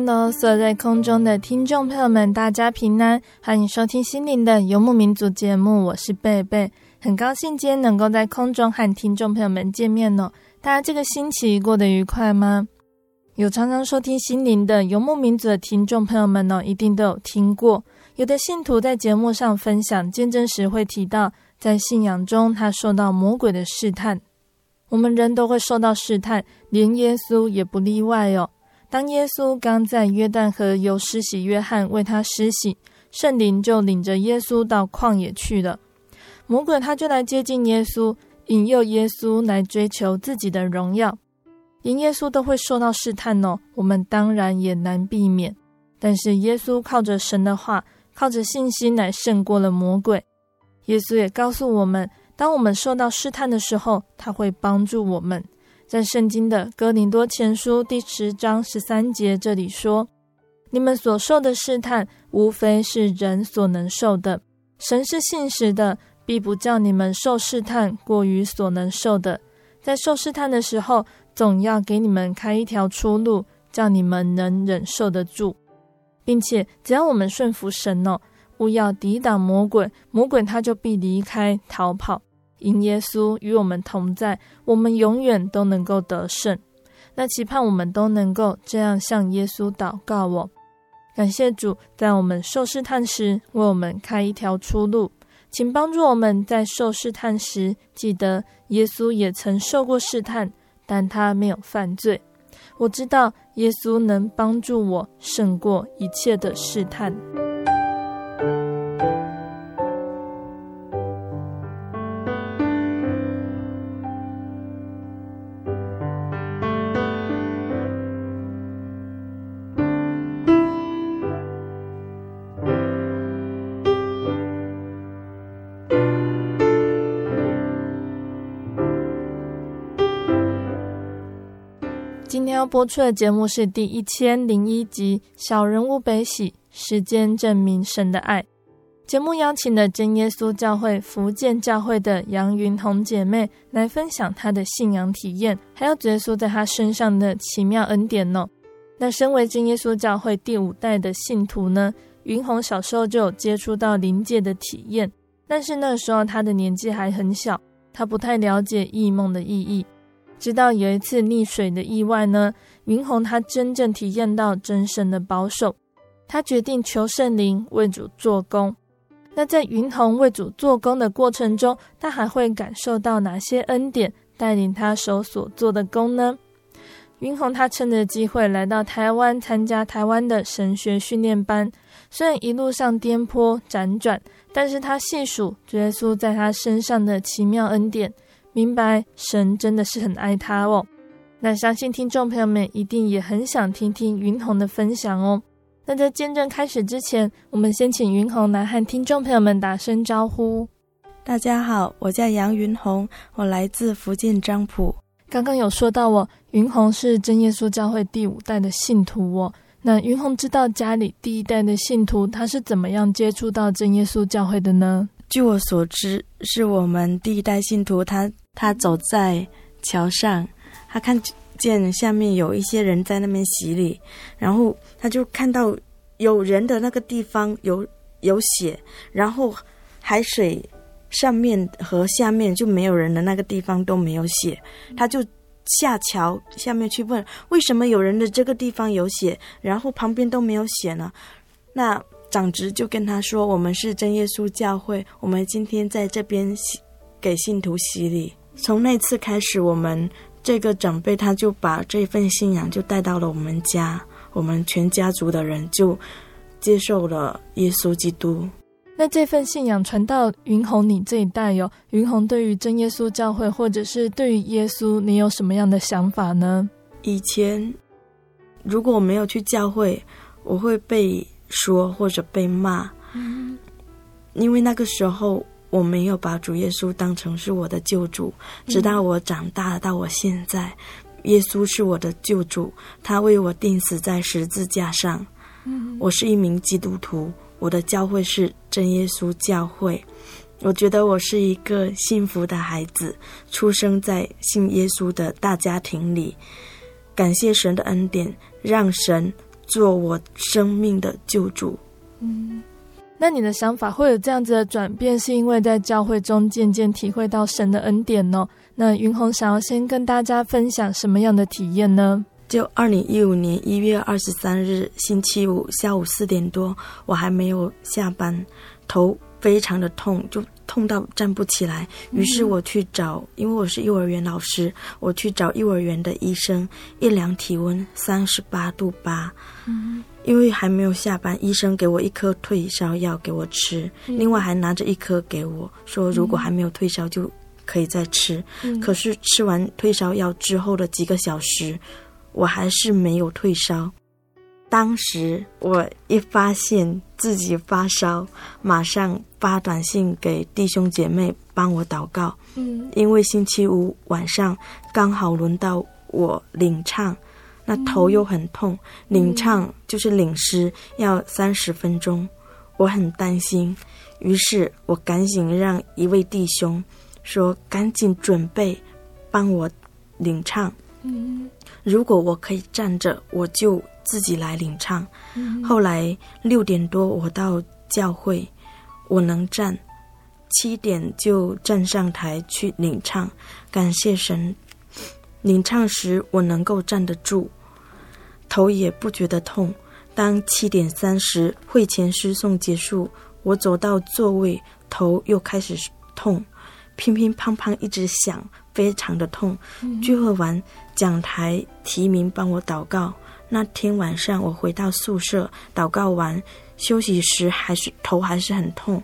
Hello，所有在空中的听众朋友们，大家平安，欢迎收听心灵的游牧民族节目，我是贝贝，很高兴今天能够在空中和听众朋友们见面哦。大家这个星期过得愉快吗？有常常收听心灵的游牧民族的听众朋友们哦，一定都有听过，有的信徒在节目上分享见证时会提到，在信仰中他受到魔鬼的试探，我们人都会受到试探，连耶稣也不例外哦。当耶稣刚在约旦河由施洗约翰为他施洗，圣灵就领着耶稣到旷野去了。魔鬼他就来接近耶稣，引诱耶稣来追求自己的荣耀。连耶稣都会受到试探哦，我们当然也难避免。但是耶稣靠着神的话，靠着信心来胜过了魔鬼。耶稣也告诉我们，当我们受到试探的时候，他会帮助我们。在圣经的哥林多前书第十章十三节这里说：“你们所受的试探，无非是人所能受的。神是信实的，必不叫你们受试探过于所能受的。在受试探的时候，总要给你们开一条出路，叫你们能忍受得住，并且只要我们顺服神哦，务要抵挡魔鬼，魔鬼他就必离开逃跑。”因耶稣与我们同在，我们永远都能够得胜。那期盼我们都能够这样向耶稣祷告哦。感谢主，在我们受试探时为我们开一条出路，请帮助我们在受试探时记得耶稣也曾受过试探，但他没有犯罪。我知道耶稣能帮助我胜过一切的试探。今天要播出的节目是第一千零一集《小人物悲喜》，时间证明神的爱。节目邀请了真耶稣教会福建教会的杨云红姐妹来分享她的信仰体验，还有主耶稣在她身上的奇妙恩典哦。那身为真耶稣教会第五代的信徒呢，云红小时候就有接触到灵界的体验，但是那时候她的年纪还很小，她不太了解异梦的意义。直到有一次溺水的意外呢，云红他真正体验到真神的保守，他决定求圣灵为主做工。那在云红为主做工的过程中，他还会感受到哪些恩典带领他手所做的工呢？云红他趁着机会来到台湾参加台湾的神学训练班，虽然一路上颠簸辗转，但是他细数主耶稣在他身上的奇妙恩典。明白神真的是很爱他哦，那相信听众朋友们一定也很想听听云红的分享哦。那在见证开始之前，我们先请云红来和听众朋友们打声招呼。大家好，我叫杨云红，我来自福建漳浦。刚刚有说到哦，云红是真耶稣教会第五代的信徒哦。那云红知道家里第一代的信徒他是怎么样接触到真耶稣教会的呢？据我所知，是我们第一代信徒他，他走在桥上，他看见下面有一些人在那边洗礼，然后他就看到有人的那个地方有有血，然后海水上面和下面就没有人的那个地方都没有血，他就下桥下面去问，为什么有人的这个地方有血，然后旁边都没有血呢？那。长执就跟他说：“我们是真耶稣教会，我们今天在这边给信徒洗礼。从那次开始，我们这个长辈他就把这份信仰就带到了我们家，我们全家族的人就接受了耶稣基督。那这份信仰传到云红你这一代哟，云红对于真耶稣教会或者是对于耶稣，你有什么样的想法呢？以前如果我没有去教会，我会被。”说或者被骂，因为那个时候我没有把主耶稣当成是我的救主。直到我长大到我现在，耶稣是我的救主，他为我钉死在十字架上。我是一名基督徒，我的教会是真耶稣教会。我觉得我是一个幸福的孩子，出生在信耶稣的大家庭里。感谢神的恩典，让神。做我生命的救主。嗯，那你的想法会有这样子的转变，是因为在教会中渐渐体会到神的恩典哦？那云红想要先跟大家分享什么样的体验呢？就二零一五年一月二十三日星期五下午四点多，我还没有下班，头非常的痛，就痛到站不起来。于是我去找，因为我是幼儿园老师，我去找幼儿园的医生，一量体温三十八度八。因为还没有下班，医生给我一颗退烧药给我吃，另外还拿着一颗给我说，如果还没有退烧就可以再吃。可是吃完退烧药之后的几个小时，我还是没有退烧。当时我一发现自己发烧，马上发短信给弟兄姐妹帮我祷告。嗯因为星期五晚上刚好轮到我领唱。那头又很痛，领唱就是领诗，要三十分钟，我很担心，于是我赶紧让一位弟兄说：“赶紧准备，帮我领唱。”如果我可以站着，我就自己来领唱。后来六点多我到教会，我能站，七点就站上台去领唱。感谢神，领唱时我能够站得住。头也不觉得痛。当七点三十会前诗诵结束，我走到座位，头又开始痛，乒乒乓乓一直响，非常的痛。聚会完，讲台提名帮我祷告。那天晚上我回到宿舍，祷告完休息时，还是头还是很痛，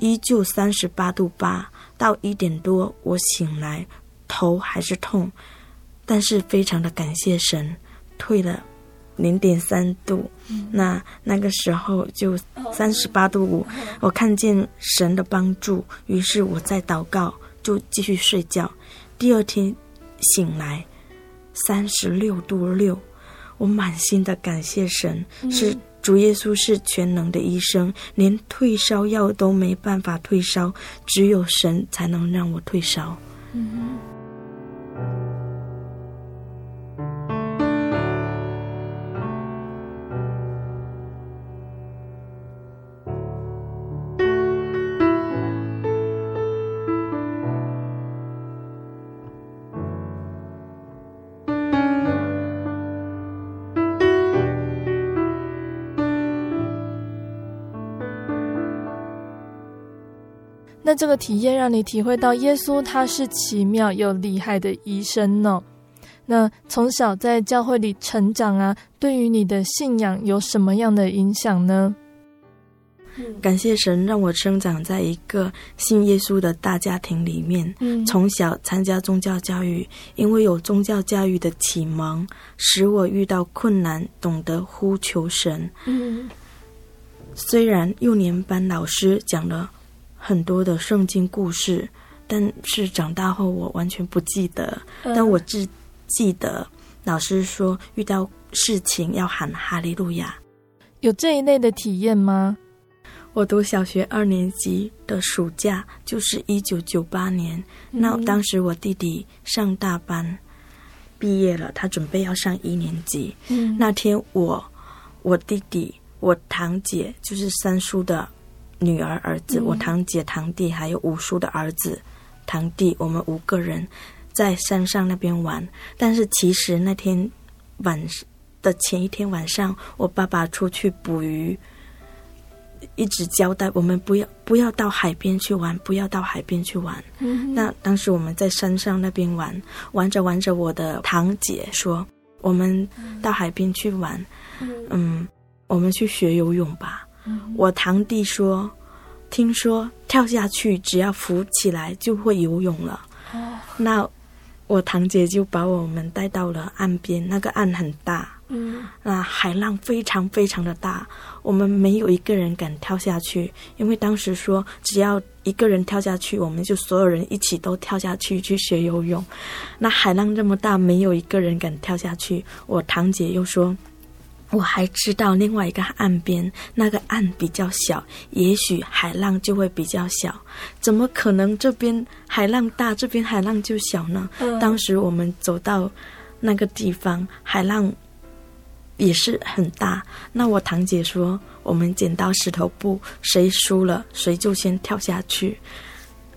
依旧三十八度八。到一点多我醒来，头还是痛，但是非常的感谢神，退了。零点三度，那那个时候就三十八度五，我看见神的帮助，于是我在祷告，就继续睡觉。第二天醒来，三十六度六，我满心的感谢神，是主耶稣是全能的医生，连退烧药都没办法退烧，只有神才能让我退烧。嗯那这个体验让你体会到耶稣他是奇妙又厉害的医生呢？那从小在教会里成长啊，对于你的信仰有什么样的影响呢？感谢神让我生长在一个信耶稣的大家庭里面，从小参加宗教教育，因为有宗教教育的启蒙，使我遇到困难懂得呼求神。嗯，虽然幼年班老师讲了。很多的圣经故事，但是长大后我完全不记得。但我只记得老师说遇到事情要喊哈利路亚。有这一类的体验吗？我读小学二年级的暑假，就是一九九八年。嗯、那当时我弟弟上大班毕业了，他准备要上一年级。嗯、那天我、我弟弟、我堂姐，就是三叔的女儿儿子，嗯、我堂姐、堂弟，还有五叔的儿子、堂弟，我们五个人在山上那边玩。但是其实那天晚的前一天晚上，我爸爸出去捕鱼。一直交代我们不要不要到海边去玩，不要到海边去玩。嗯、那当时我们在山上那边玩，玩着玩着，我的堂姐说：“我们到海边去玩，嗯，嗯，我们去学游泳吧。嗯哼”我堂弟说：“听说跳下去只要浮起来就会游泳了。哦”那我堂姐就把我们带到了岸边，那个岸很大。嗯，那海浪非常非常的大，我们没有一个人敢跳下去，因为当时说只要一个人跳下去，我们就所有人一起都跳下去去学游泳。那海浪这么大，没有一个人敢跳下去。我堂姐又说，我还知道另外一个岸边，那个岸比较小，也许海浪就会比较小。怎么可能这边海浪大，这边海浪就小呢？嗯，当时我们走到那个地方，海浪。也是很大。那我堂姐说，我们剪刀石头布，谁输了谁就先跳下去。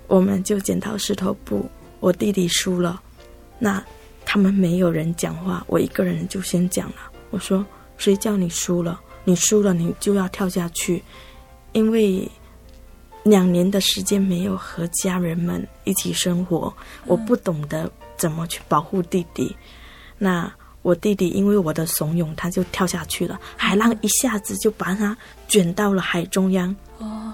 我们就剪刀石头布，我弟弟输了，那他们没有人讲话，我一个人就先讲了。我说：“谁叫你输了？你输了，你就要跳下去。”因为两年的时间没有和家人们一起生活，我不懂得怎么去保护弟弟。那。我弟弟因为我的怂恿，他就跳下去了。海浪一下子就把他卷到了海中央。哦，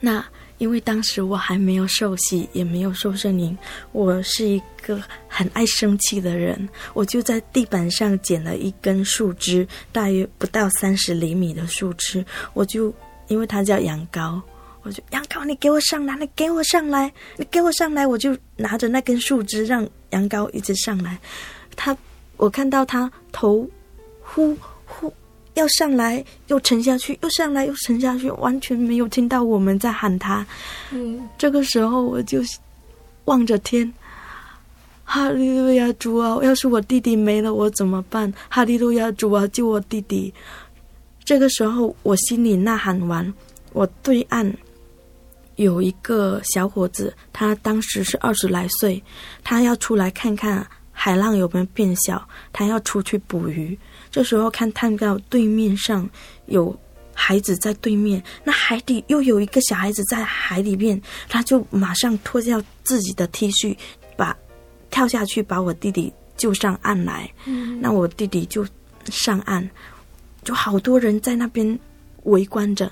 那因为当时我还没有受洗，也没有受圣灵，我是一个很爱生气的人。我就在地板上捡了一根树枝，大约不到三十厘米的树枝。我就因为他叫羊羔，我就羊羔，你给我上来，你给我上来，你给我上来。我就拿着那根树枝让羊羔一直上来，他。我看到他头呼呼要上来，又沉下去，又上来又沉下去，完全没有听到我们在喊他。嗯，这个时候我就望着天，哈利路亚主啊！要是我弟弟没了，我怎么办？哈利路亚主啊，救我弟弟！这个时候我心里呐喊完，我对岸有一个小伙子，他当时是二十来岁，他要出来看看。海浪有没有变小？他要出去捕鱼。这时候看看到对面上有孩子在对面，那海底又有一个小孩子在海里面，他就马上脱掉自己的 T 恤，把跳下去把我弟弟救上岸来。嗯，那我弟弟就上岸，就好多人在那边围观着。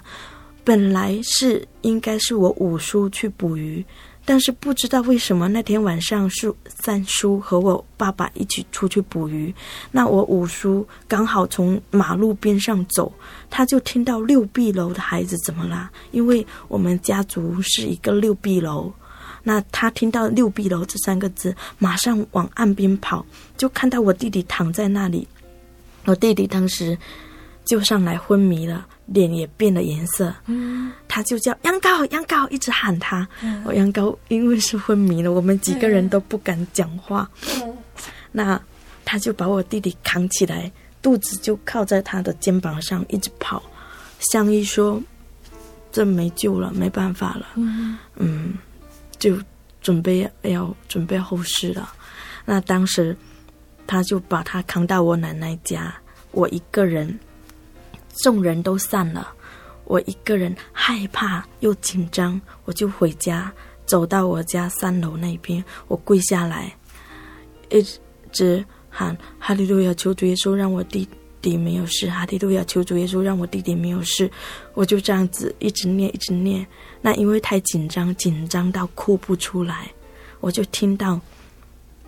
本来是应该是我五叔去捕鱼。但是不知道为什么那天晚上是三叔和我爸爸一起出去捕鱼，那我五叔刚好从马路边上走，他就听到六壁楼的孩子怎么啦？因为我们家族是一个六壁楼，那他听到六壁楼这三个字，马上往岸边跑，就看到我弟弟躺在那里，我弟弟当时就上来昏迷了。脸也变了颜色，嗯，他就叫羊羔，羊羔，一直喊他。嗯、我羊羔因为是昏迷了，我们几个人都不敢讲话。嗯、那他就把我弟弟扛起来，肚子就靠在他的肩膀上，一直跑。相依说：“这没救了，没办法了。嗯”嗯，就准备要准备后事了。那当时他就把他扛到我奶奶家，我一个人。众人都散了，我一个人害怕又紧张，我就回家，走到我家三楼那边，我跪下来，一直喊哈利路亚，求主耶稣让我弟弟没有事，哈利路亚，求主耶稣让我弟弟没有事，我就这样子一直念，一直念。那因为太紧张，紧张到哭不出来，我就听到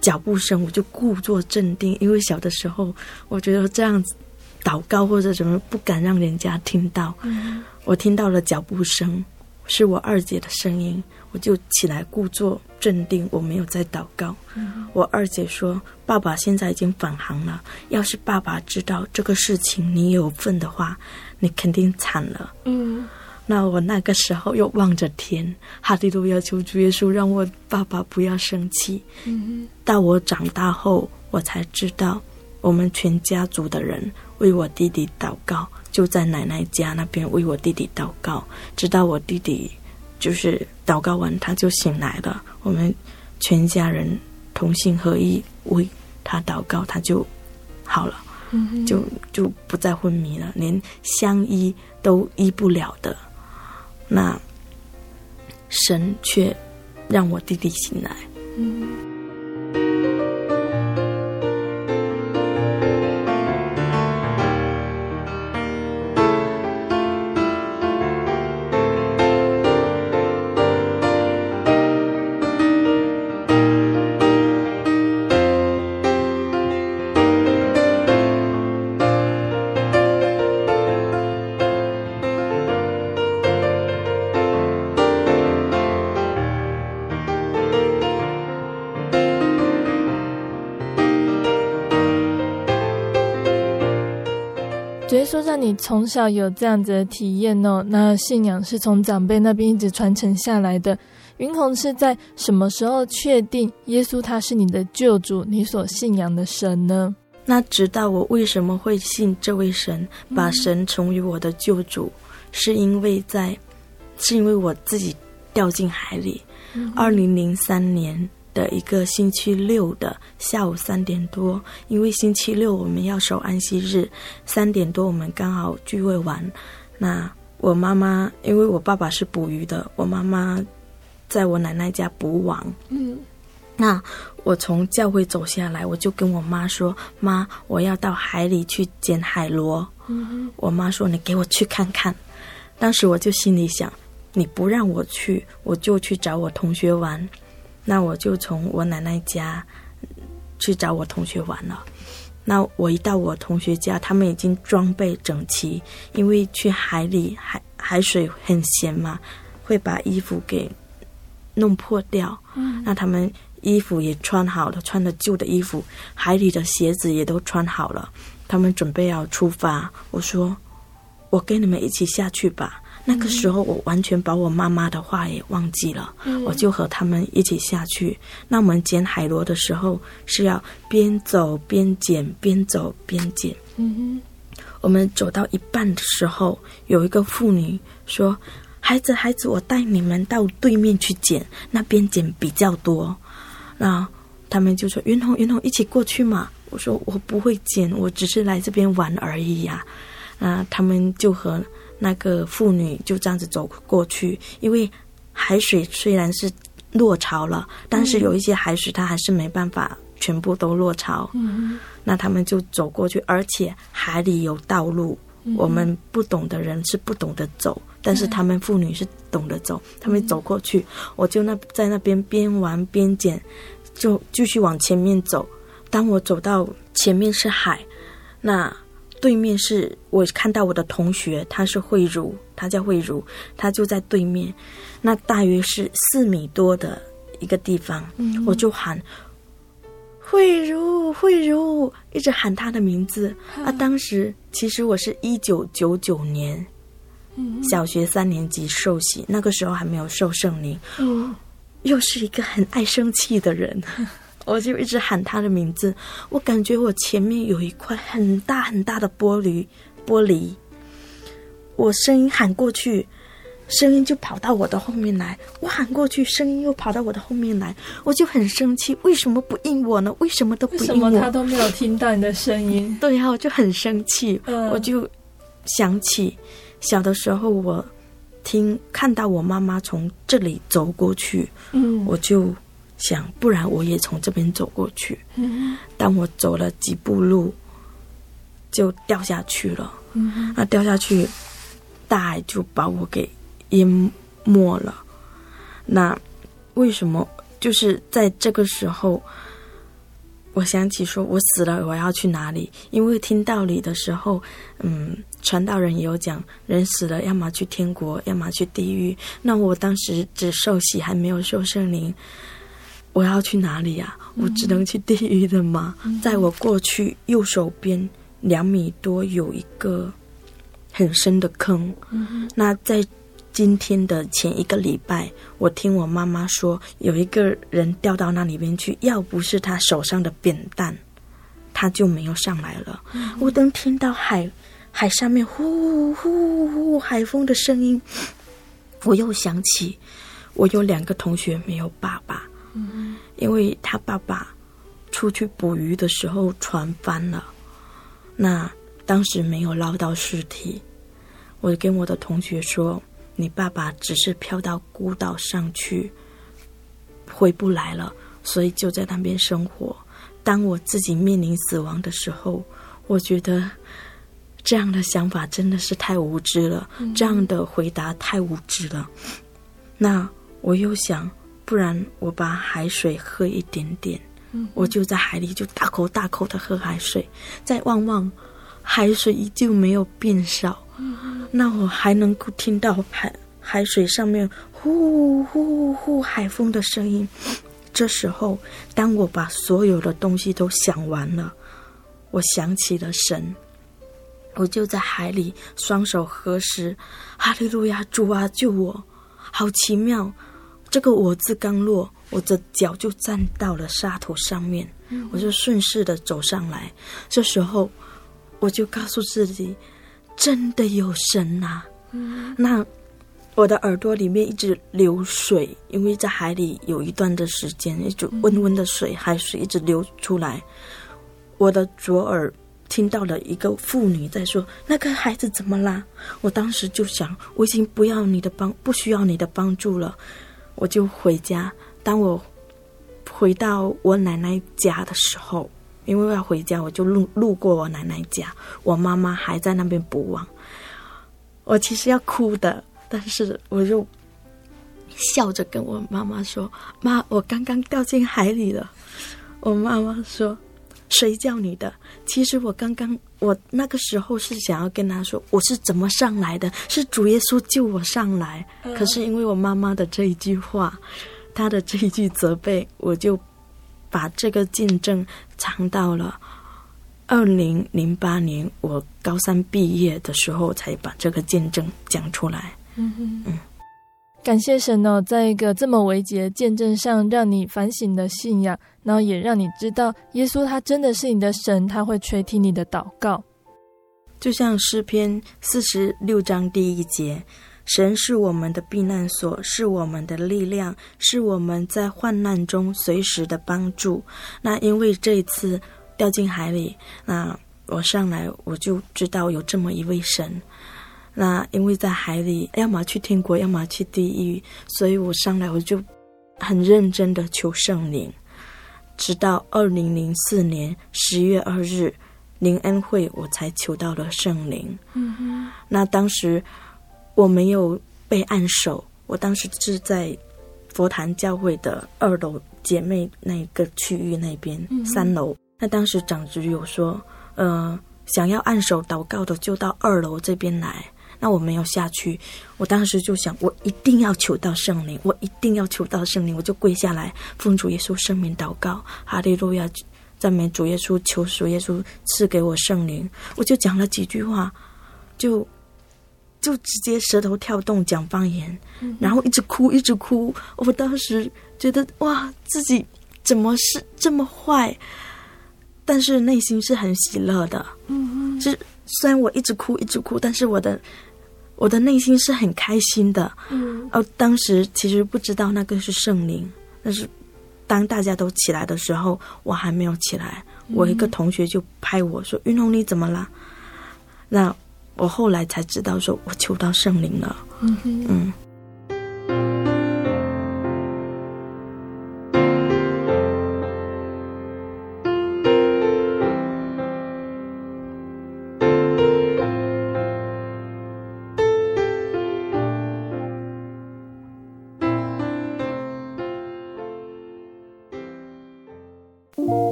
脚步声，我就故作镇定，因为小的时候我觉得这样子。祷告或者怎么不敢让人家听到，嗯、我听到了脚步声，是我二姐的声音，我就起来故作镇定，我没有在祷告。嗯、我二姐说：“爸爸现在已经返航了，要是爸爸知道这个事情你有份的话，你肯定惨了。”嗯，那我那个时候又望着天，哈利路亚，求主耶稣让我爸爸不要生气。嗯，到我长大后，我才知道我们全家族的人为我弟弟祷告。就在奶奶家那边为我弟弟祷告，直到我弟弟就是祷告完，他就醒来了。我们全家人同心合意为他祷告，他就好了，嗯、就就不再昏迷了，连相医都医不了的。那神却让我弟弟醒来。嗯觉得说，让你从小有这样子的体验哦，那信仰是从长辈那边一直传承下来的。云红是在什么时候确定耶稣他是你的救主，你所信仰的神呢？那直到我为什么会信这位神，把神成为我的救主，嗯、是因为在，是因为我自己掉进海里。二零零三年。的一个星期六的下午三点多，因为星期六我们要守安息日，三点多我们刚好聚会完。那我妈妈，因为我爸爸是捕鱼的，我妈妈在我奶奶家捕网。嗯，那我从教会走下来，我就跟我妈说：“妈，我要到海里去捡海螺。”嗯，我妈说：“你给我去看看。”当时我就心里想：“你不让我去，我就去找我同学玩。”那我就从我奶奶家去找我同学玩了。那我一到我同学家，他们已经装备整齐，因为去海里海海水很咸嘛，会把衣服给弄破掉。嗯，那他们衣服也穿好了，穿的旧的衣服，海里的鞋子也都穿好了，他们准备要出发。我说：“我跟你们一起下去吧。”那个时候，我完全把我妈妈的话也忘记了，嗯、我就和他们一起下去。那我们捡海螺的时候，是要边走边捡，边走边捡。嗯哼，我们走到一半的时候，有一个妇女说：“孩子，孩子，我带你们到对面去捡，那边捡比较多。”那他们就说：“云红，云红，一起过去嘛。”我说：“我不会捡，我只是来这边玩而已呀。”那他们就和。那个妇女就这样子走过去，因为海水虽然是落潮了，但是有一些海水它还是没办法全部都落潮。嗯，那他们就走过去，而且海里有道路，嗯，我们不懂的人是不懂得走，但是他们妇女是懂得走，他们走过去，我就那在那边边玩边捡，就继续往前面走。当我走到前面是海，那。对面是我看到我的同学，他是慧茹，他叫慧茹，他就在对面，那大约是四米多的一个地方，嗯、我就喊慧茹，慧茹，一直喊他的名字。啊，啊当时其实我是一九九九年，嗯、小学三年级受洗，那个时候还没有受圣灵，嗯、又是一个很爱生气的人。我就一直喊他的名字，我感觉我前面有一块很大很大的玻璃，玻璃。我声音喊过去，声音就跑到我的后面来。我喊过去，声音又跑到我的后面来。我就很生气，为什么不应我呢？为什么都不应我？为什么他都没有听到你的声音？对呀，我就很生气。嗯，我就想起小的时候，我听看到我妈妈从这里走过去，嗯，我就。想，不然我也从这边走过去。当我走了几步路，就掉下去了。那掉下去，大海就把我给淹没了。那为什么？就是在这个时候，我想起说，我死了我要去哪里？因为听道理的时候，嗯，传道人也有讲，人死了要么去天国，要么去地狱。那我当时只受洗，还没有受圣灵，我要去哪里呀、啊？我只能去地狱的吗？嗯、在我过去右手边两米多有一个很深的坑。嗯、那在。今天的前一个礼拜，我听我妈妈说，有一个人掉到那里边去，要不是他手上的扁担，他就没有上来了。嗯、我当听到海海上面呼呼呼海风的声音，我又想起我有两个同学没有爸爸，嗯、因为他爸爸出去捕鱼的时候船翻了，那当时没有捞到尸体，我跟我的同学说。你爸爸只是飘到孤岛上去，回不来了，所以就在那边生活。当我自己面临死亡的时候，我觉得这样的想法真的是太无知了，这样的回答太无知了。那我又想，不然我把海水喝一点点，嗯、我就在海里就大口大口的喝海水，再望望海水依旧没有变少。那我还能够听到海海水上面呼呼呼海风的声音。这时候，当我把所有的东西都想完了，我想起了神，我就在海里双手合十，哈利路亚，主啊，救我！好奇妙，这个我字刚落，我的脚就站到了沙土上面，我就顺势的走上来。这时候，我就告诉自己。真的有神呐、啊！嗯、那我的耳朵里面一直流水，因为在海里有一段的时间，一直温温的水，海水一直流出来。我的左耳听到了一个妇女在说：“那个孩子怎么啦？”我当时就想，我已经不要你的帮，不需要你的帮助了，我就回家。当我回到我奶奶家的时候。因为要回家，我就路路过我奶奶家，我妈妈还在那边补网。我其实要哭的，但是我就笑着跟我妈妈说：“妈，我刚刚掉进海里了。”我妈妈说：“谁叫你的？”其实我刚刚，我那个时候是想要跟他说，我是怎么上来的，是主耶稣救我上来。可是因为我妈妈的这一句话，她的这一句责备，我就。把这个见证藏到了二零零八年，我高三毕业的时候，才把这个见证讲出来。嗯哼嗯，感谢神哦，在一个这么危急的见证上，让你反省的信仰，然后也让你知道，耶稣他真的是你的神，他会垂听你的祷告。就像诗篇四十六章第一节。神是我们的避难所，是我们的力量，是我们在患难中随时的帮助。那因为这一次掉进海里，那我上来我就知道有这么一位神。那因为在海里，要么去天国，要么去地狱，所以我上来我就很认真的求圣灵。直到二零零四年十月二日灵恩会，我才求到了圣灵。嗯哼，那当时。我没有被按手，我当时是在佛坛教会的二楼姐妹那个区域那边、嗯、三楼。那当时长执有说，呃，想要按手祷告的就到二楼这边来。那我没有下去，我当时就想，我一定要求到圣灵，我一定要求到圣灵，我就跪下来奉主耶稣圣名祷告，哈利路亚，赞美主耶稣，求主耶稣赐给我圣灵。我就讲了几句话，就。就直接舌头跳动讲方言，然后一直哭一直哭。我当时觉得哇，自己怎么是这么坏？但是内心是很喜乐的。嗯嗯，是虽然我一直哭一直哭，但是我的我的内心是很开心的。嗯，而当时其实不知道那个是圣灵，但是当大家都起来的时候，我还没有起来。我一个同学就拍我说：“云红，你怎么了？”那。我后来才知道，说我求到圣灵了。嗯。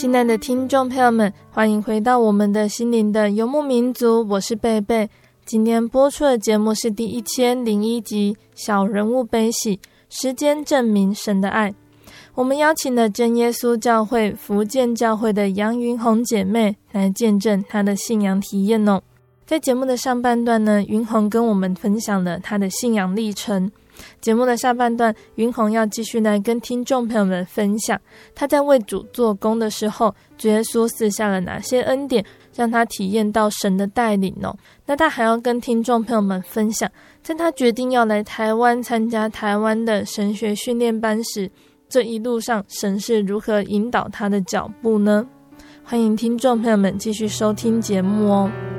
亲爱的听众朋友们，欢迎回到我们的心灵的游牧民族，我是贝贝。今天播出的节目是第一千零一集《小人物悲喜》，时间证明神的爱。我们邀请了真耶稣教会福建教会的杨云红姐妹来见证她的信仰体验哦。在节目的上半段呢，云红跟我们分享了她的信仰历程。节目的下半段，云红要继续来跟听众朋友们分享，他在为主做工的时候，主耶稣赐下了哪些恩典，让他体验到神的带领哦。那他还要跟听众朋友们分享，在他决定要来台湾参加台湾的神学训练班时，这一路上神是如何引导他的脚步呢？欢迎听众朋友们继续收听节目哦。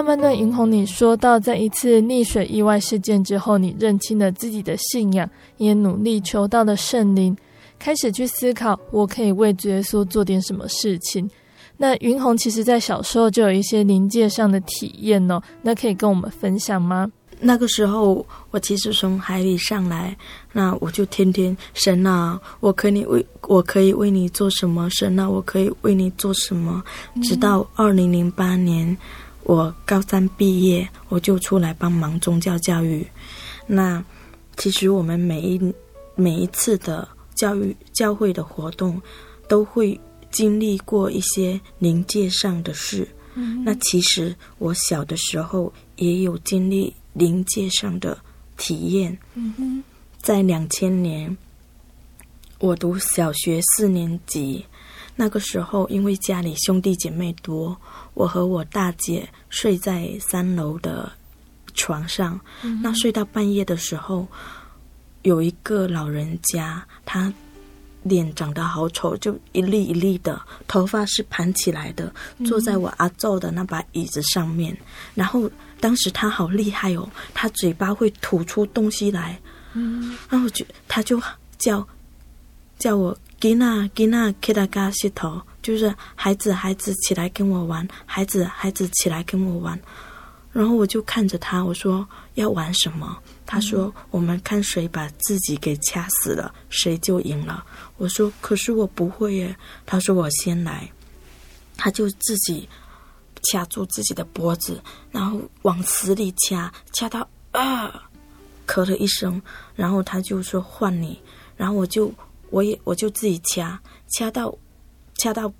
上半段，云红，你说到，在一次溺水意外事件之后，你认清了自己的信仰，也努力求到了圣灵，开始去思考，我可以为主耶稣做点什么事情。那云红其实，在小时候就有一些灵界上的体验哦，那可以跟我们分享吗？那个时候，我其实从海里上来，那我就天天神啊，我可以为我可以为你做什么？神啊，我可以为你做什么？直到二零零八年。我高三毕业，我就出来帮忙宗教教育。那其实我们每一每一次的教育教会的活动，都会经历过一些灵界上的事。嗯。那其实我小的时候也有经历灵界上的体验。嗯。在两千年，我读小学四年级。那个时候，因为家里兄弟姐妹多，我和我大姐睡在三楼的床上。嗯。那睡到半夜的时候，有一个老人家，他脸长得好丑，就一粒一粒的，头发是盘起来的，坐在我阿昼的那把椅子上面。嗯。然后当时他好厉害哦，他嘴巴会吐出东西来。嗯。然后就他就叫叫我。吉娜，吉娜，给他嘎洗头，就是孩子，孩子起来跟我玩，孩子，孩子起来跟我玩。然后我就看着他，我说要玩什么？他说、我们看谁把自己给掐死了，谁就赢了。我说可是我不会耶。他说我先来，他就自己掐住自己的脖子，然后往死里掐，掐到啊，咳了一声，然后他就说换你，然后我就。我也我就自己掐掐到，掐到，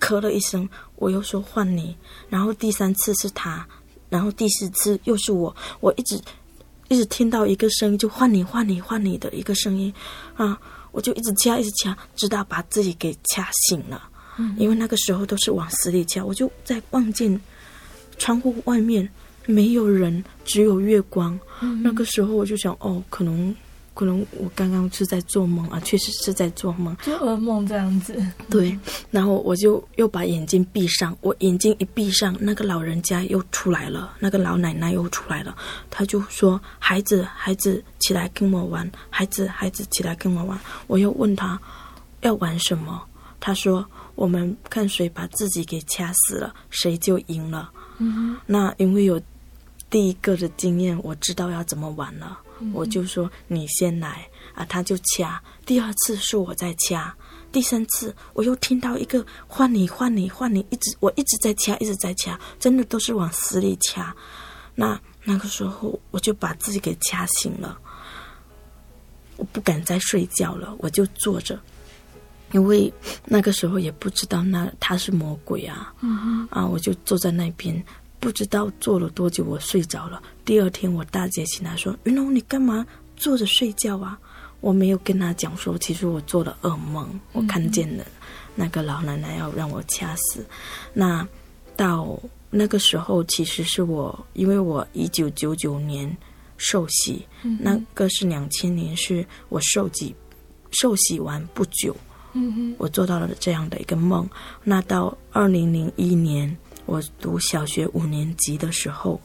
咳了一声，我又说换你，然后第三次是他，然后第四次又是我，我一直一直听到一个声音，就换你换你换你的一个声音，啊，我就一直掐一直掐，直到把自己给掐醒了，嗯，因为那个时候都是往死里掐，我就在望见窗户外面没有人，只有月光，嗯，那个时候我就想，哦，可能。可能我刚刚是在做梦啊，确实是在做梦，就噩梦这样子。对，然后我就又把眼睛闭上，我眼睛一闭上，那个老人家又出来了，那个老奶奶又出来了，他就说：“孩子，孩子，起来跟我玩，孩子，孩子，起来跟我玩。”我又问他要玩什么，他说：“我们看谁把自己给掐死了，谁就赢了。嗯，那因为有第一个的经验，我知道要怎么玩了，嗯、我就说你先来啊，他就掐。第二次是我在掐，第三次我又听到一个换你换你换你，一直我一直在掐，一直在掐，真的都是往死里掐。那那个时候我就把自己给掐醒了，我不敢再睡觉了，我就坐着。因为那个时候也不知道那他是魔鬼啊，嗯、啊，我就坐在那边，不知道坐了多久，我睡着了。第二天我大姐醒来说：“云龙，你干嘛坐着睡觉啊？”我没有跟她讲说，其实我做了噩梦，我看见了那个老奶奶要让我掐死。那到那个时候，其实是我，因为我一九九九年受洗，那个是两千年，是我受洗受洗完不久。我做到了这样的一个梦。那到二零零一年，我读小学五年级的时候，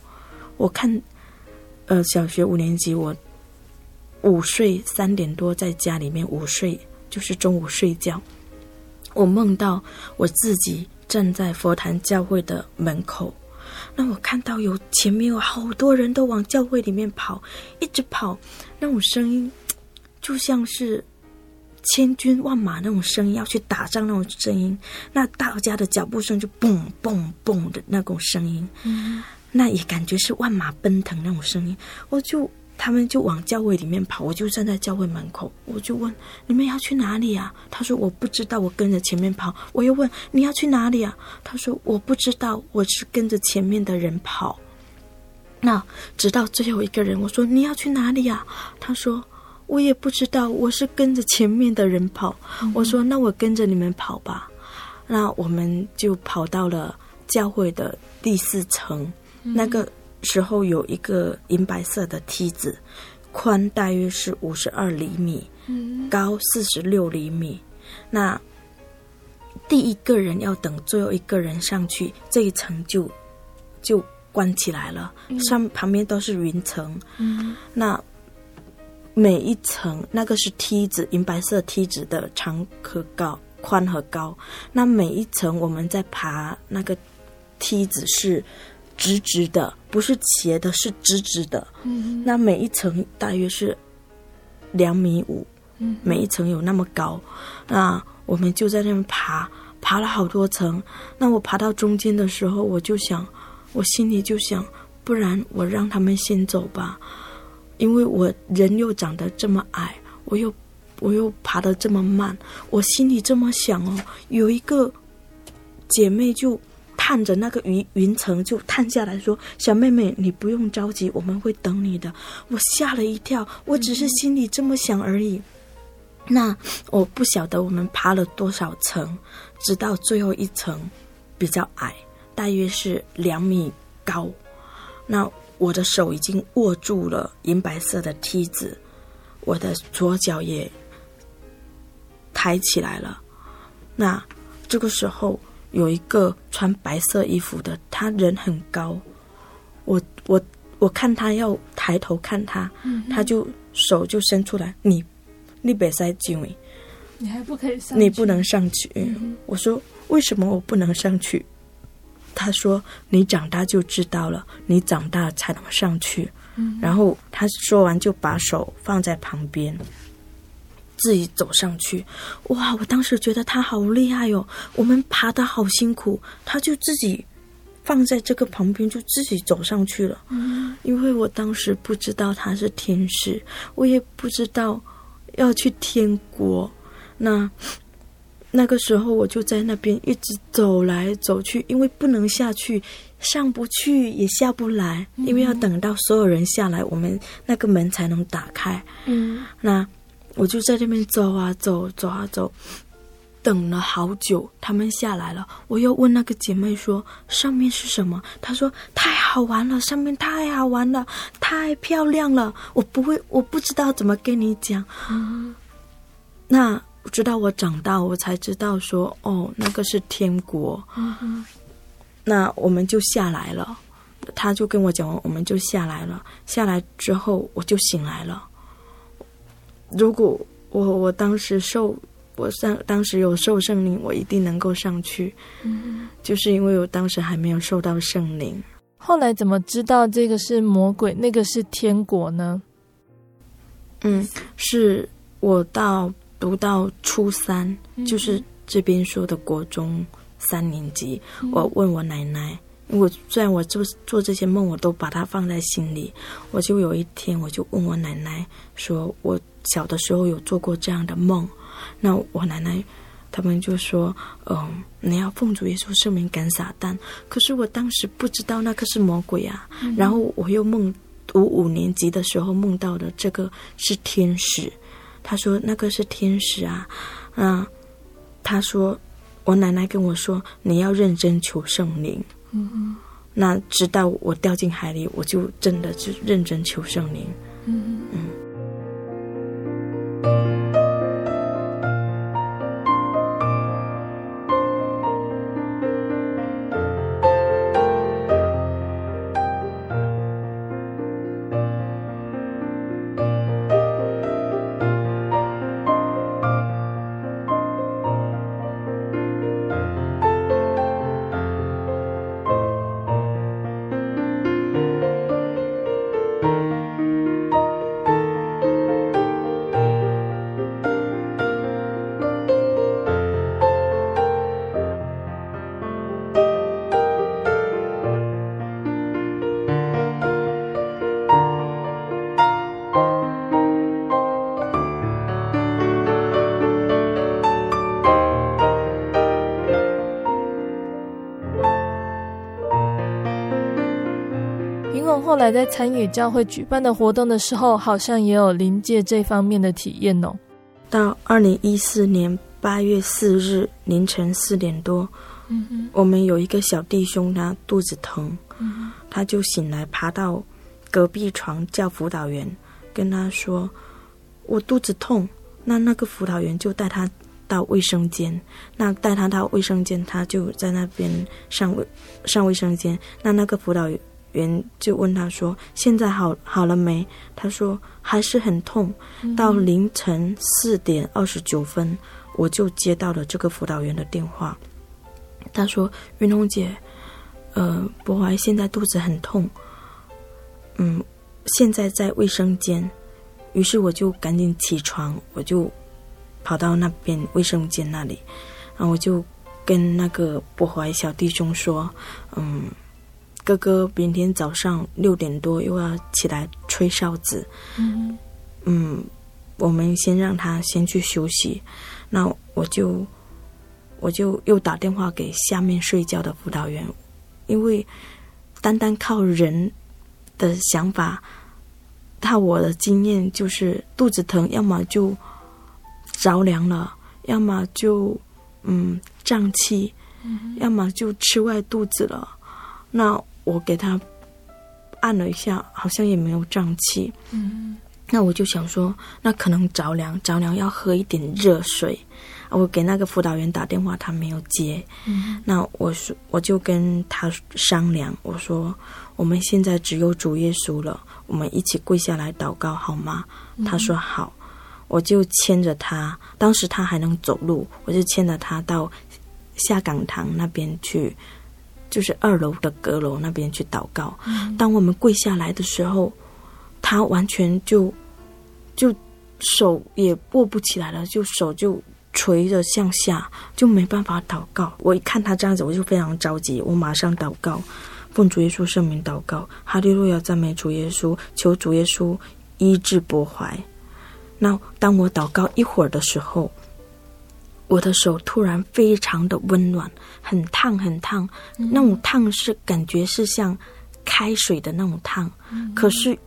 我看，呃，小学五年级，我午睡三点多在家里面午睡，就是中午睡觉。我梦到我自己站在佛坛教会的门口，那我看到有前面有好多人都往教会里面跑，一直跑，那种声音就像是。千军万马那种声音，要去打仗那种声音，那大家的脚步声就嘣嘣嘣的那种声音，嗯，那也感觉是万马奔腾那种声音。我就他们就往教会里面跑，我就站在教会门口，我就问你们要去哪里啊？他说我不知道，我跟着前面跑。我又问你要去哪里啊？他说我不知道，我是跟着前面的人跑。那直到最后一个人，我说你要去哪里啊？他说。我也不知道，我是跟着前面的人跑。嗯、我说：“那我跟着你们跑吧。”那我们就跑到了教会的第四层。嗯、那个时候有一个银白色的梯子，宽大约是五十二厘米，嗯、高四十六厘米。那第一个人要等最后一个人上去，这一层就就关起来了。嗯、上旁边都是云层。嗯、那。每一层那个是梯子，银白色梯子的长和高、宽和高。那每一层我们在爬那个梯子是直直的，不是斜的，是直直的。嗯，那每一层大约是两米五，嗯，每一层有那么高。那我们就在那边爬，爬了好多层。那我爬到中间的时候，我就想，我心里就想，不然我让他们先走吧。因为我人又长得这么矮，我又我又爬得这么慢，我心里这么想哦。有一个姐妹就探着那个云云层就探下来说：“小妹妹，你不用着急，我们会等你的。”我吓了一跳，我只是心里这么想而已。那我不晓得我们爬了多少层，直到最后一层比较矮，大约是两米高。那。我的手已经握住了银白色的梯子，我的左脚也抬起来了。那这个时候，有一个穿白色衣服的，他人很高。我我我看他要抬头看他，嗯、他就手就伸出来，你你别塞进去，你还不可以上去，你不能上去。嗯、我说为什么我不能上去？他说：“你长大就知道了，你长大才能上去。”嗯，然后他说完就把手放在旁边，自己走上去。哇！我当时觉得他好厉害哟、哦，我们爬得好辛苦，他就自己放在这个旁边，就自己走上去了。嗯，因为我当时不知道他是天使，我也不知道要去天国。那。那个时候我就在那边一直走来走去，因为不能下去，上不去也下不来，因为要等到所有人下来，我们那个门才能打开。嗯，那我就在这边走啊走，走啊走，等了好久，他们下来了。我又问那个姐妹说：“上面是什么？”她说：“太好玩了，上面太好玩了，太漂亮了。”我不会，我不知道怎么跟你讲。嗯，那。直到我长大，我才知道说，哦，那个是天国。嗯。那我们就下来了，他就跟我讲，我们就下来了。下来之后，我就醒来了。如果我我当时受我上当时有受圣灵，我一定能够上去。嗯，就是因为我当时还没有受到圣灵。后来怎么知道这个是魔鬼，那个是天国呢？嗯，是我到读到初三，嗯、就是这边说的国中三年级，嗯、我问我奶奶。我虽然我做做这些梦，我都把它放在心里。我就有一天，我就问我奶奶说：“我小的时候有做过这样的梦。”那我奶奶他们就说：“嗯，你要奉主耶稣圣名赶撒旦。”可是我当时不知道那个是魔鬼啊。嗯、然后我又梦读五年级的时候梦到的这个是天使。他说那个是天使啊。嗯，他说我奶奶跟我说：“你要认真求圣灵。”嗯，那直到我掉进海里，我就真的就认真求圣灵。嗯嗯。后来在参与教会举办的活动的时候，好像也有临界这方面的体验哦。到二零一四年八月四日凌晨四点多，嗯，我们有一个小弟兄，他肚子疼，嗯，他就醒来，爬到隔壁床叫辅导员，跟他说：“我肚子痛。”那那个辅导员就带他到卫生间，那带他到卫生间，他就在那边上卫上卫生间。那那个辅导员员。就问他说：“现在好好了没？”他说：“还是很痛。”到凌晨四点二十九分，我就接到了这个辅导员的电话。他说：“云红姐，呃，博怀现在肚子很痛，嗯，现在在卫生间。”于是我就赶紧起床，我就跑到那边卫生间那里，然后我就跟那个博怀小弟兄说：“嗯。”哥哥明天早上六点多又要起来吹哨子，嗯，嗯，我们先让他先去休息。那我就我就又打电话给下面睡觉的辅导员，因为单单靠人的想法，他我的经验就是肚子疼，要么就着凉了，要么就嗯胀气，嗯，要么就吃坏肚子了。那我给他按了一下，好像也没有胀气。嗯，那我就想说，那可能着凉，着凉要喝一点热水。我给那个辅导员打电话，他没有接。嗯，那我说，我就跟他商量，我说，我们现在只有主耶稣了，我们一起跪下来祷告好吗？嗯，他说好，我就牵着他，当时他还能走路，我就牵着他到下港堂那边去。就是二楼的阁楼那边去祷告。当我们跪下来的时候，他完全就就手也握不起来了，就手就垂着向下，就没办法祷告。我一看他这样子，我就非常着急，我马上祷告，奉主耶稣圣名祷告，哈利路亚，赞美主耶稣，求主耶稣医治博怀。那当我祷告一会儿的时候，我的手突然非常的温暖，很烫很烫，嗯、那种烫是感觉是像开水的那种烫，嗯、可是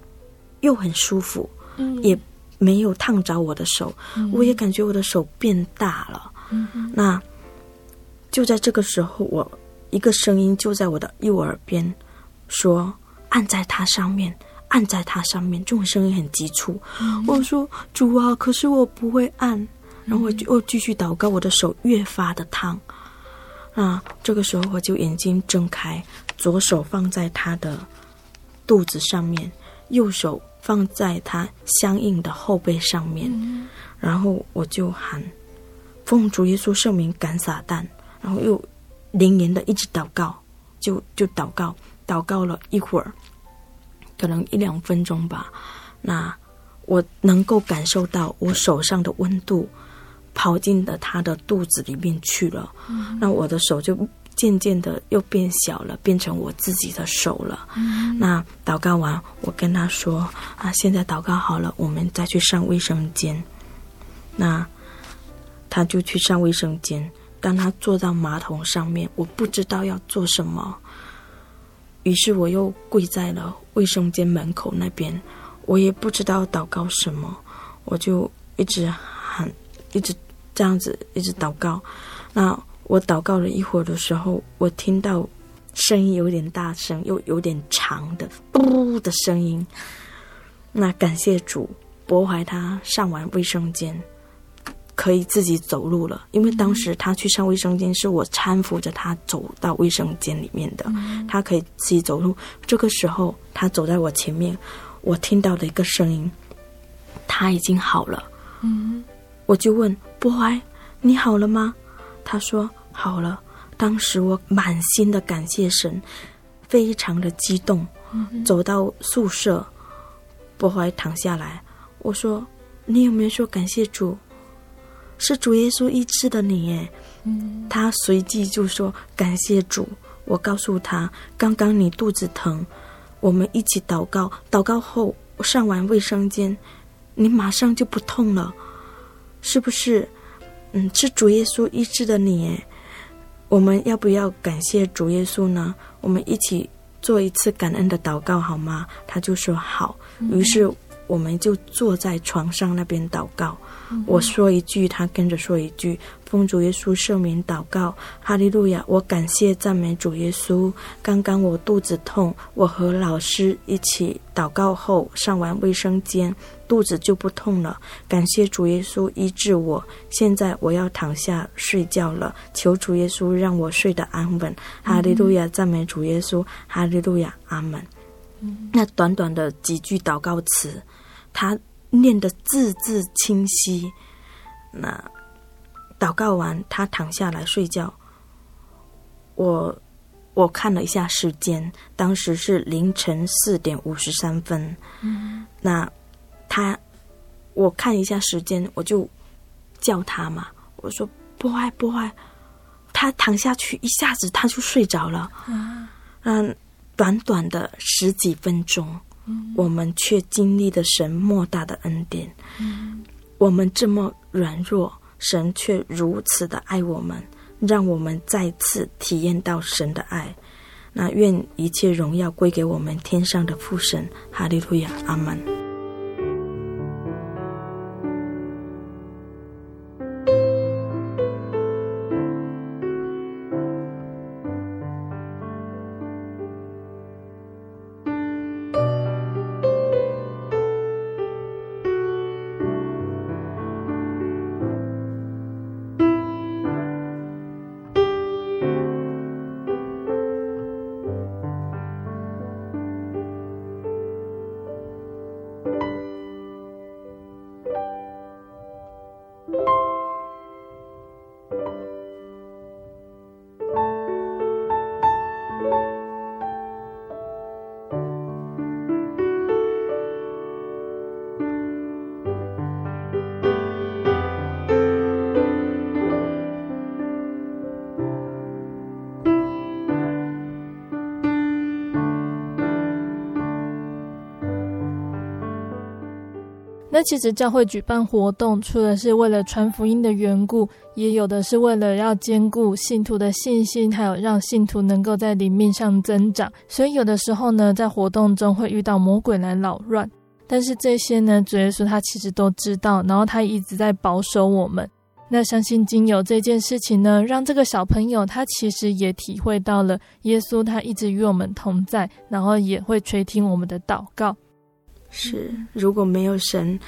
又很舒服，嗯、也没有烫着我的手，嗯、我也感觉我的手变大了。嗯、那就在这个时候，我一个声音就在我的右耳边说：“按在它上面，按在它上面。”这种声音很急促。嗯、我说：“主啊，可是我不会按。”然后我就又继续祷告，我的手越发的烫。啊，这个时候我就眼睛睁开，左手放在他的肚子上面，右手放在他相应的后背上面。然后我就喊：“奉主耶稣圣名赶撒旦，然后又连连的一直祷告，就就祷告，祷告了一会儿，可能一两分钟吧。那我能够感受到我手上的温度跑进了他的肚子里面去了，嗯、那我的手就渐渐的又变小了，变成我自己的手了。嗯、那祷告完，我跟他说：“啊，现在祷告好了，我们再去上卫生间。”那他就去上卫生间。当他坐到马桶上面，我不知道要做什么，于是我又跪在了卫生间门口那边。我也不知道祷告什么，我就一直喊，一直这样子，一直祷告。那我祷告了一会儿的时候，我听到声音有点大声，又有点长的“呜”的声音。那感谢主，博怀他上完卫生间可以自己走路了，因为当时他去上卫生间是我搀扶着他走到卫生间里面的，他可以自己走路。这个时候，他走在我前面。我听到的一个声音，他已经好了。嗯，我就问博怀，你好了吗？他说好了。当时我满心的感谢神，非常的激动。嗯，走到宿舍，博怀躺下来，我说：“你有没有说感谢主？是主耶稣医治的你耶。”嗯，他随即就说感谢主。我告诉他，刚刚你肚子疼。我们一起祷告，祷告后上完卫生间，你马上就不痛了，是不是？嗯，是主耶稣医治的你。我们要不要感谢主耶稣呢？我们一起做一次感恩的祷告好吗？他就说好，于是我们就坐在床上那边祷告。我说一句，他跟着说一句。奉主耶稣圣名祷告，哈利路亚！我感谢赞美主耶稣。刚刚我肚子痛，我和老师一起祷告后上完卫生间，肚子就不痛了。感谢主耶稣医治我。现在我要躺下睡觉了，求主耶稣让我睡得安稳。哈利路亚！赞美主耶稣，哈利路亚！阿门。嗯、那短短的几句祷告词，他念得字字清晰。那。祷告完，他躺下来睡觉。我我看了一下时间，当时是凌晨四点五十三分。嗯，那他我看一下时间，我就叫他嘛。我说：“波爱波爱。”他躺下去，一下子他就睡着了。嗯，短短的十几分钟，嗯，我们却经历了神莫大的恩典。嗯，我们这么软弱。神却如此的爱我们，让我们再次体验到神的爱。那愿一切荣耀归给我们天上的父神，哈利路亚，阿门。其实教会举办活动，除了是为了传福音的缘故，也有的是为了要兼顾信徒的信心，还有让信徒能够在灵命上增长。所以有的时候呢，在活动中会遇到魔鬼来扰乱，但是这些呢，主耶稣他其实都知道，然后他一直在保守我们。那相信经由这件事情呢，让这个小朋友他其实也体会到了耶稣他一直与我们同在，然后也会垂听我们的祷告。是，如果没有神，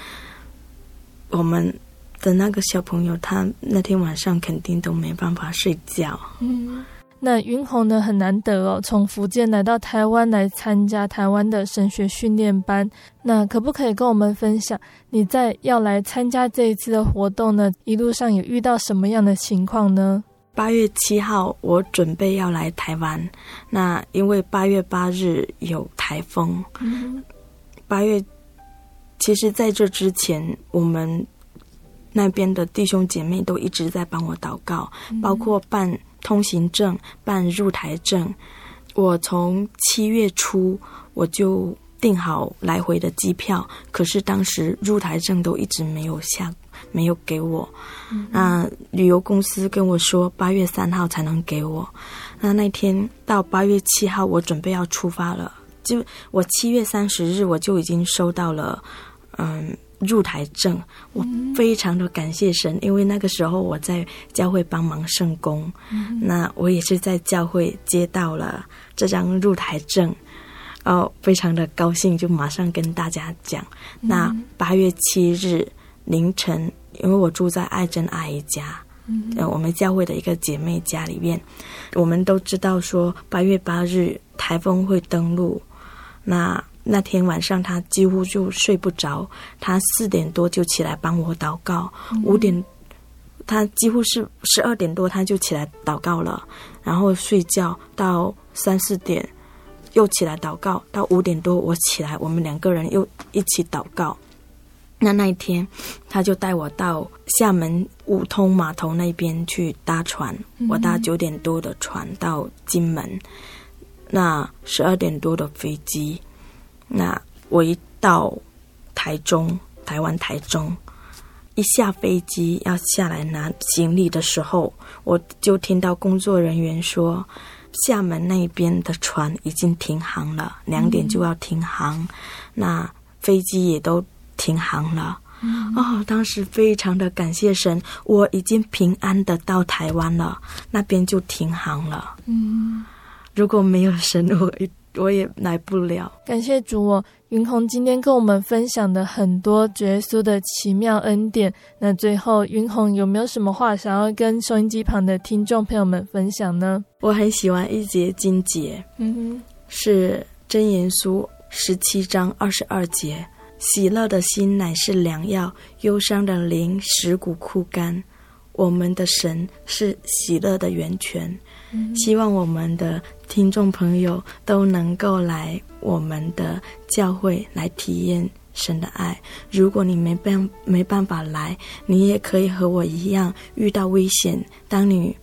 我们的那个小朋友，他那天晚上肯定都没办法睡觉。嗯，那云红呢，很难得哦，从福建来到台湾来参加台湾的神学训练班。那可不可以跟我们分享，你在要来参加这一次的活动呢？一路上有遇到什么样的情况呢？八月七号，我准备要来台湾。那因为八月八日有台风，八、嗯、月其实在这之前，我们那边的弟兄姐妹都一直在帮我祷告，嗯、包括办。通行证办入台证，我从七月初我就订好来回的机票，可是当时入台证都一直没有下，没有给我。嗯、那旅游公司跟我说八月三号才能给我。那那天到八月七号，我准备要出发了，就我七月三十日我就已经收到了，嗯。入台证，我非常的感谢神，因为那个时候我在教会帮忙圣工，嗯、那我也是在教会接到了这张入台证，哦，非常的高兴，就马上跟大家讲。嗯、那八月七日凌晨，因为我住在爱珍阿姨家，嗯、呃，我们教会的一个姐妹家里面，我们都知道说八月八日台风会登陆，那。那天晚上，他几乎就睡不着。他四点多就起来帮我祷告，五点，他几乎是十二点多他就起来祷告了，然后睡觉到三四点，又起来祷告，到五点多我起来，我们两个人又一起祷告。那那一天，他就带我到厦门五通码头那边去搭船，我搭九点多的船到金门，那十二点多的飞机。那我一到台中，台湾台中，一下飞机要下来拿行李的时候，我就听到工作人员说，厦门那边的船已经停航了，两点就要停航，嗯、那飞机也都停航了。嗯、哦，当时非常的感谢神，我已经平安的到台湾了，那边就停航了。嗯，如果没有神，我一。我也来不了。感谢主我，云红今天跟我们分享的很多耶稣的奇妙恩典。那最后，云红有没有什么话想要跟收音机旁的听众朋友们分享呢？我很喜欢一节经节，嗯哼，是真言书十七章二十二节：喜乐的心乃是良药，忧伤的灵使骨枯干。我们的神是喜乐的源泉。希望我们的听众朋友都能够来我们的教会来体验神的爱。如果你没办没办法来，你也可以和我一样遇到危险。当你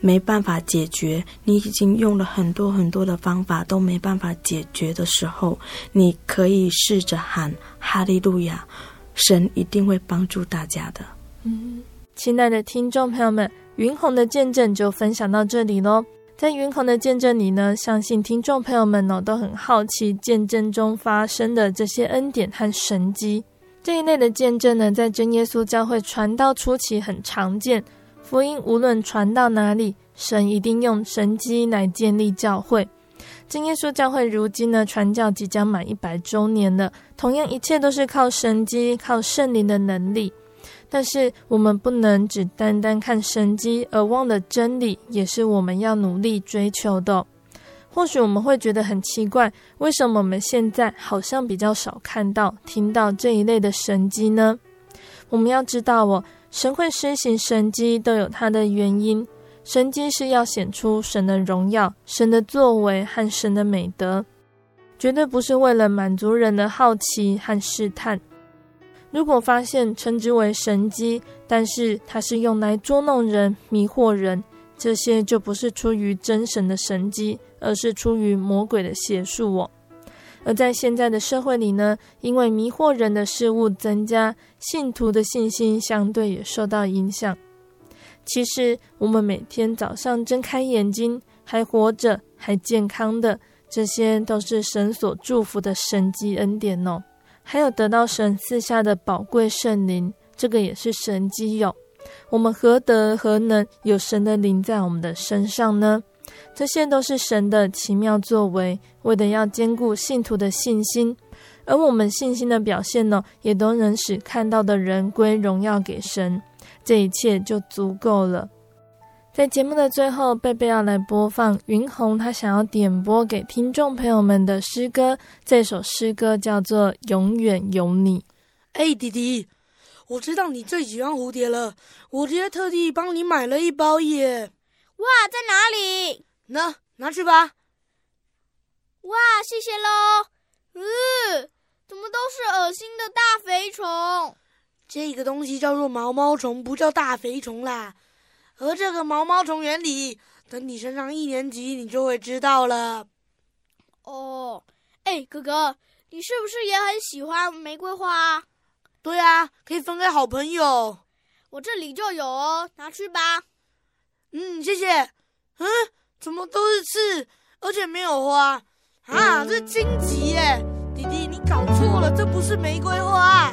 没办法解决，你已经用了很多很多的方法都没办法解决的时候，你可以试着喊哈利路亚，神一定会帮助大家的。嗯，亲爱的听众朋友们。云红的见证就分享到这里喽。在云红的见证里呢，相信听众朋友们呢都很好奇见证中发生的这些恩典和神迹。这一类的见证呢，在真耶稣教会传道初期很常见。福音无论传到哪里，神一定用神迹来建立教会。真耶稣教会如今呢，传教即将满一百周年了，同样一切都是靠神迹，靠圣灵的能力。但是我们不能只单单看神迹而忘了真理，也是我们要努力追求的。或许我们会觉得很奇怪，为什么我们现在好像比较少看到、听到这一类的神迹呢？我们要知道哦，神会施行神迹都有它的原因，神迹是要显出神的荣耀、神的作为和神的美德，绝对不是为了满足人的好奇和试探。如果发现称之为神迹，但是它是用来捉弄人、迷惑人，这些就不是出于真神的神迹，而是出于魔鬼的邪术哦。而在现在的社会里呢，因为迷惑人的事物增加，信徒的信心相对也受到影响。其实，我们每天早上睁开眼睛，还活着、还健康的，这些都是神所祝福的神迹恩典哦。还有得到神赐下的宝贵圣灵，这个也是神迹哟。我们何德何能有神的灵在我们的身上呢？这些都是神的奇妙作为，为的要坚固信徒的信心。而我们信心的表现呢，也都能使看到的人归荣耀给神。这一切就足够了。在节目的最后，贝贝要来播放云红他想要点播给听众朋友们的诗歌。这首诗歌叫做《永远有你》。哎，弟弟，我知道你最喜欢蝴蝶了，我直接特地帮你买了一包耶。哇，在哪里？那拿去吧。哇，谢谢喽。嗯，怎么都是恶心的大肥虫？这个东西叫做毛毛虫，不叫大肥虫啦。而这个毛毛虫原理，等你升上一年级，你就会知道了。哦，哎，哥哥，你是不是也很喜欢玫瑰花？对啊，可以分给好朋友。我这里就有哦，拿去吧。嗯，谢谢。嗯，怎么都是刺，而且没有花啊？这是荆棘耶！弟弟，你搞错了，这不是玫瑰花。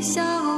笑。